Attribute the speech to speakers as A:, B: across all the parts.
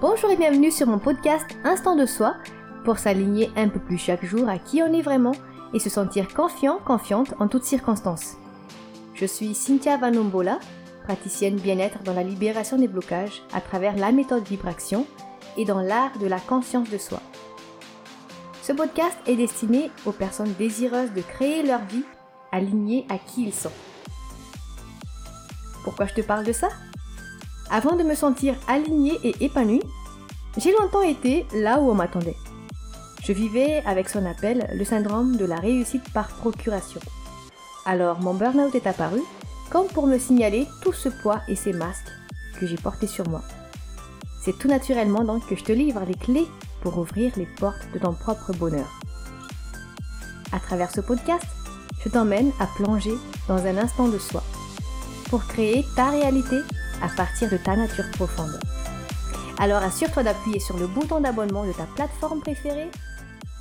A: Bonjour et bienvenue sur mon podcast Instant de soi pour s'aligner un peu plus chaque jour à qui on est vraiment et se sentir confiant, confiante en toutes circonstances. Je suis Cynthia Vanombola, praticienne bien-être dans la libération des blocages à travers la méthode vibration et dans l'art de la conscience de soi. Ce podcast est destiné aux personnes désireuses de créer leur vie alignée à qui ils sont. Pourquoi je te parle de ça? Avant de me sentir alignée et épanouie, j'ai longtemps été là où on m'attendait. Je vivais avec son appel le syndrome de la réussite par procuration. Alors mon burn-out est apparu comme pour me signaler tout ce poids et ces masques que j'ai portés sur moi. C'est tout naturellement donc que je te livre les clés pour ouvrir les portes de ton propre bonheur. À travers ce podcast, je t'emmène à plonger dans un instant de soi pour créer ta réalité à partir de ta nature profonde. Alors assure-toi d'appuyer sur le bouton d'abonnement de ta plateforme préférée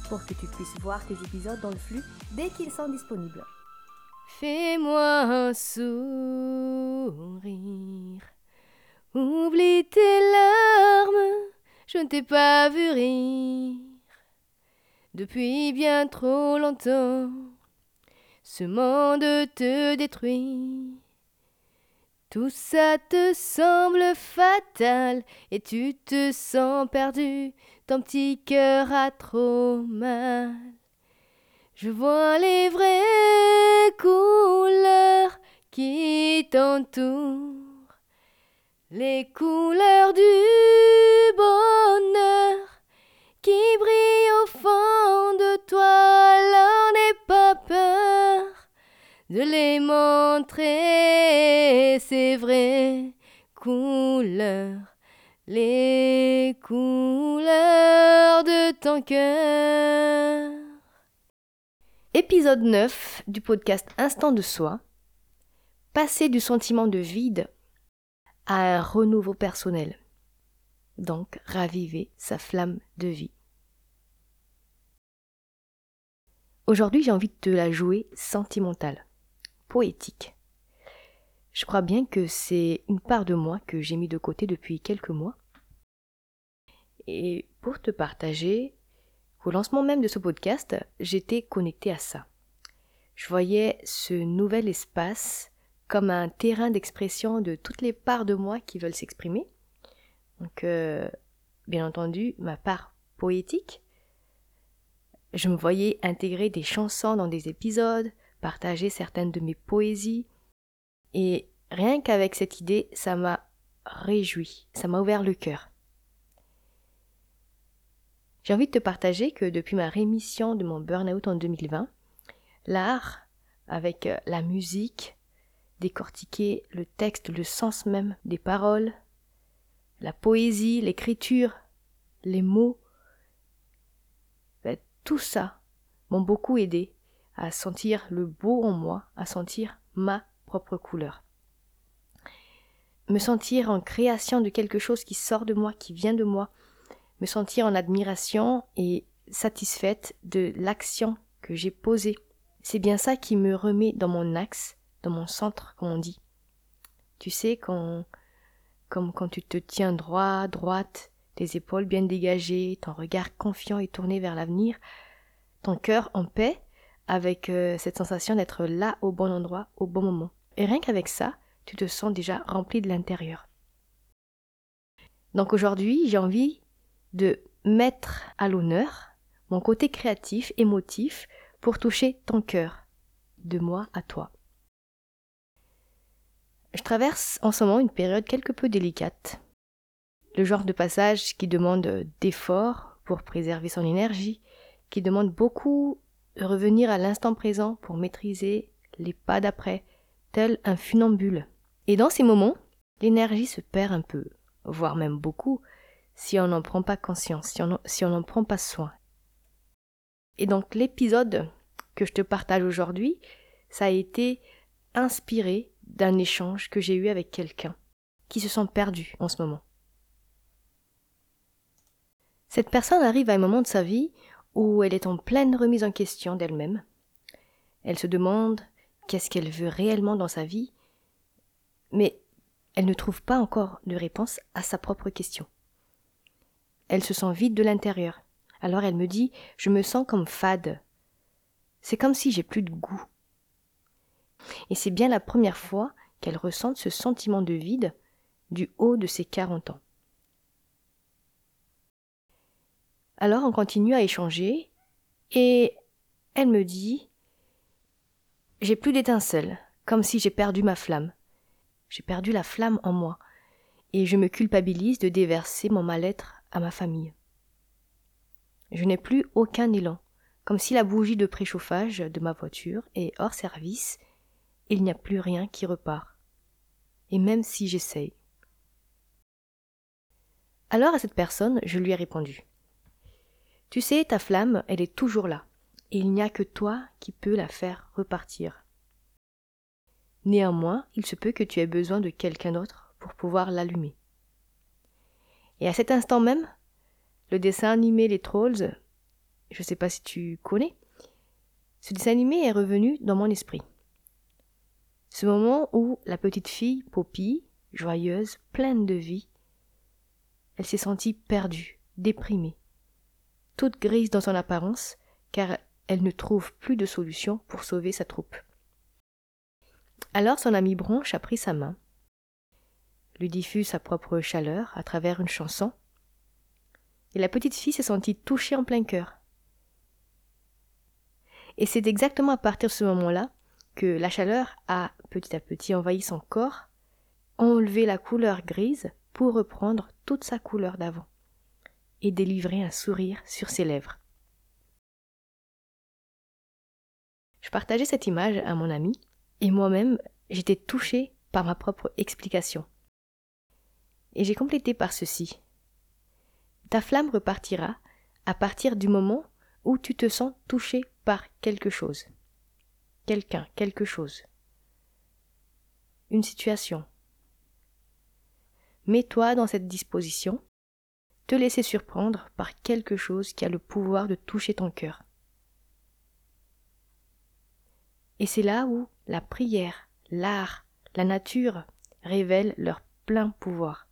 A: pour que tu puisses voir tes épisodes dans le flux dès qu'ils sont disponibles.
B: Fais-moi un sourire, oublie tes larmes, je ne t'ai pas vu rire depuis bien trop longtemps. Ce monde te détruit. Tout ça te semble fatal et tu te sens perdu, ton petit cœur a trop mal. Je vois les vraies couleurs qui t'entourent, les couleurs du de les montrer, ces vraies couleurs, les couleurs de ton cœur.
A: Épisode 9 du podcast Instant de soi. Passer du sentiment de vide à un renouveau personnel. Donc raviver sa flamme de vie. Aujourd'hui j'ai envie de te la jouer sentimentale poétique. Je crois bien que c'est une part de moi que j'ai mis de côté depuis quelques mois. Et pour te partager, au lancement même de ce podcast, j'étais connectée à ça. Je voyais ce nouvel espace comme un terrain d'expression de toutes les parts de moi qui veulent s'exprimer. Donc, euh, bien entendu, ma part poétique. Je me voyais intégrer des chansons dans des épisodes, partager certaines de mes poésies. Et rien qu'avec cette idée, ça m'a réjoui, ça m'a ouvert le cœur. J'ai envie de te partager que depuis ma rémission de mon burn-out en 2020, l'art, avec euh, la musique, décortiquer le texte, le sens même des paroles, la poésie, l'écriture, les mots, ben, tout ça m'ont beaucoup aidé à sentir le beau en moi, à sentir ma propre couleur. Me sentir en création de quelque chose qui sort de moi, qui vient de moi, me sentir en admiration et satisfaite de l'action que j'ai posée. C'est bien ça qui me remet dans mon axe, dans mon centre, comme on dit. Tu sais, quand, comme quand tu te tiens droit, droite, tes épaules bien dégagées, ton regard confiant et tourné vers l'avenir, ton cœur en paix, avec euh, cette sensation d'être là au bon endroit, au bon moment. Et rien qu'avec ça, tu te sens déjà rempli de l'intérieur. Donc aujourd'hui, j'ai envie de mettre à l'honneur mon côté créatif, émotif, pour toucher ton cœur, de moi à toi. Je traverse en ce moment une période quelque peu délicate. Le genre de passage qui demande d'efforts pour préserver son énergie, qui demande beaucoup revenir à l'instant présent pour maîtriser les pas d'après, tel un funambule. Et dans ces moments, l'énergie se perd un peu, voire même beaucoup, si on n'en prend pas conscience, si on n'en prend pas soin. Et donc l'épisode que je te partage aujourd'hui, ça a été inspiré d'un échange que j'ai eu avec quelqu'un qui se sent perdu en ce moment. Cette personne arrive à un moment de sa vie où elle est en pleine remise en question d'elle-même. Elle se demande qu'est-ce qu'elle veut réellement dans sa vie, mais elle ne trouve pas encore de réponse à sa propre question. elle se sent vide de l'intérieur. Alors elle me dit Je me sens comme fade. C'est comme si j'ai plus de goût. Et c'est bien la première fois qu'elle ressente ce sentiment de vide du haut de ses 40 ans. Alors on continue à échanger et elle me dit J'ai plus d'étincelles, comme si j'ai perdu ma flamme. J'ai perdu la flamme en moi et je me culpabilise de déverser mon mal-être à ma famille. Je n'ai plus aucun élan, comme si la bougie de préchauffage de ma voiture est hors service, il n'y a plus rien qui repart. Et même si j'essaye. Alors à cette personne, je lui ai répondu. Tu sais, ta flamme, elle est toujours là, et il n'y a que toi qui peux la faire repartir. Néanmoins, il se peut que tu aies besoin de quelqu'un d'autre pour pouvoir l'allumer. Et à cet instant même, le dessin animé Les Trolls, je ne sais pas si tu connais, ce dessin animé est revenu dans mon esprit. Ce moment où la petite fille, Poppy, joyeuse, pleine de vie, elle s'est sentie perdue, déprimée, toute grise dans son apparence, car elle ne trouve plus de solution pour sauver sa troupe. Alors son ami Bronche a pris sa main, lui diffuse sa propre chaleur à travers une chanson, et la petite fille s'est sentie touchée en plein cœur. Et c'est exactement à partir de ce moment-là que la chaleur a petit à petit envahi son corps, enlevé la couleur grise pour reprendre toute sa couleur d'avant et délivrer un sourire sur ses lèvres. Je partageais cette image à mon ami et moi-même j'étais touchée par ma propre explication. Et j'ai complété par ceci. Ta flamme repartira à partir du moment où tu te sens touché par quelque chose. Quelqu'un, quelque chose. Une situation. Mets-toi dans cette disposition, te laisser surprendre par quelque chose qui a le pouvoir de toucher ton cœur. Et c'est là où la prière, l'art, la nature révèlent leur plein pouvoir.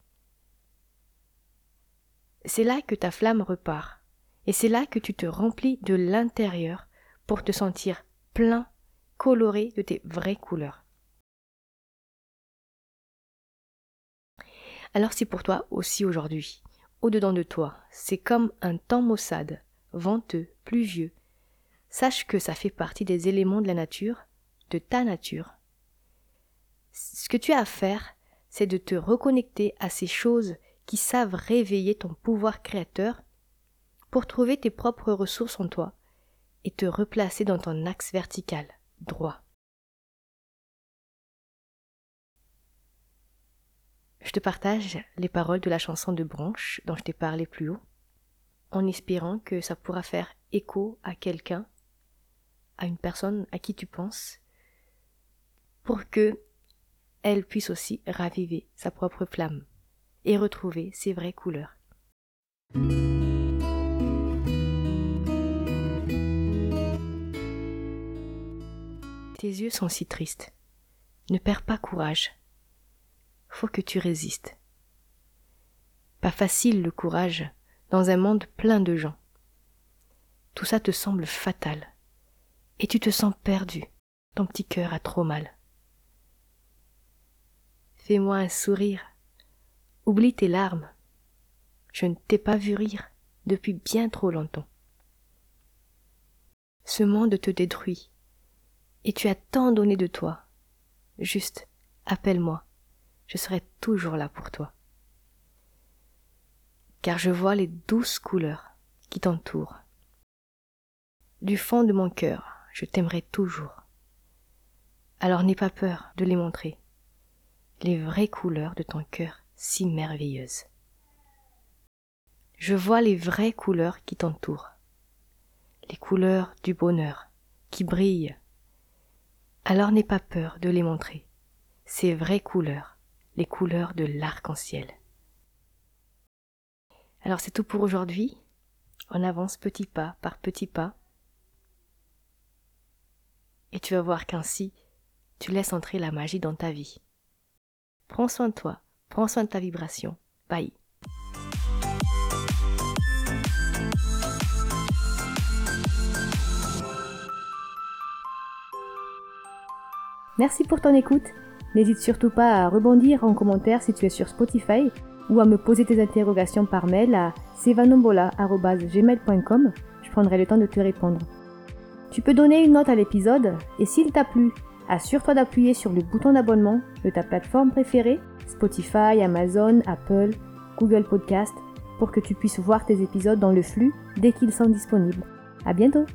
A: C'est là que ta flamme repart, et c'est là que tu te remplis de l'intérieur pour te sentir plein, coloré de tes vraies couleurs. Alors si pour toi aussi aujourd'hui, au-dedans de toi, c'est comme un temps maussade, venteux, pluvieux, sache que ça fait partie des éléments de la nature, de ta nature. Ce que tu as à faire, c'est de te reconnecter à ces choses qui savent réveiller ton pouvoir créateur pour trouver tes propres ressources en toi et te replacer dans ton axe vertical, droit. Je te partage les paroles de la chanson de Branche dont je t'ai parlé plus haut, en espérant que ça pourra faire écho à quelqu'un, à une personne à qui tu penses, pour que elle puisse aussi raviver sa propre flamme et retrouver ses vraies couleurs. Tes yeux sont si tristes. Ne perds pas courage. Faut que tu résistes. Pas facile le courage dans un monde plein de gens. Tout ça te semble fatal. Et tu te sens perdu. Ton petit cœur a trop mal. Fais-moi un sourire Oublie tes larmes. Je ne t'ai pas vu rire depuis bien trop longtemps. Ce monde te détruit, et tu as tant donné de toi. Juste, appelle-moi, je serai toujours là pour toi. Car je vois les douces couleurs qui t'entourent. Du fond de mon cœur, je t'aimerai toujours. Alors n'aie pas peur de les montrer, les vraies couleurs de ton cœur si merveilleuse. Je vois les vraies couleurs qui t'entourent, les couleurs du bonheur qui brillent. Alors n'aie pas peur de les montrer, ces vraies couleurs, les couleurs de l'arc-en-ciel. Alors c'est tout pour aujourd'hui. On avance petit pas par petit pas. Et tu vas voir qu'ainsi, tu laisses entrer la magie dans ta vie. Prends soin de toi, prends soin de ta vibration. Bye. Merci pour ton écoute. N'hésite surtout pas à rebondir en commentaire si tu es sur Spotify ou à me poser tes interrogations par mail à sevanombola.gmail.com. Je prendrai le temps de te répondre. Tu peux donner une note à l'épisode et s'il t'a plu, assure-toi d'appuyer sur le bouton d'abonnement de ta plateforme préférée, Spotify, Amazon, Apple, Google Podcast, pour que tu puisses voir tes épisodes dans le flux dès qu'ils sont disponibles. À bientôt!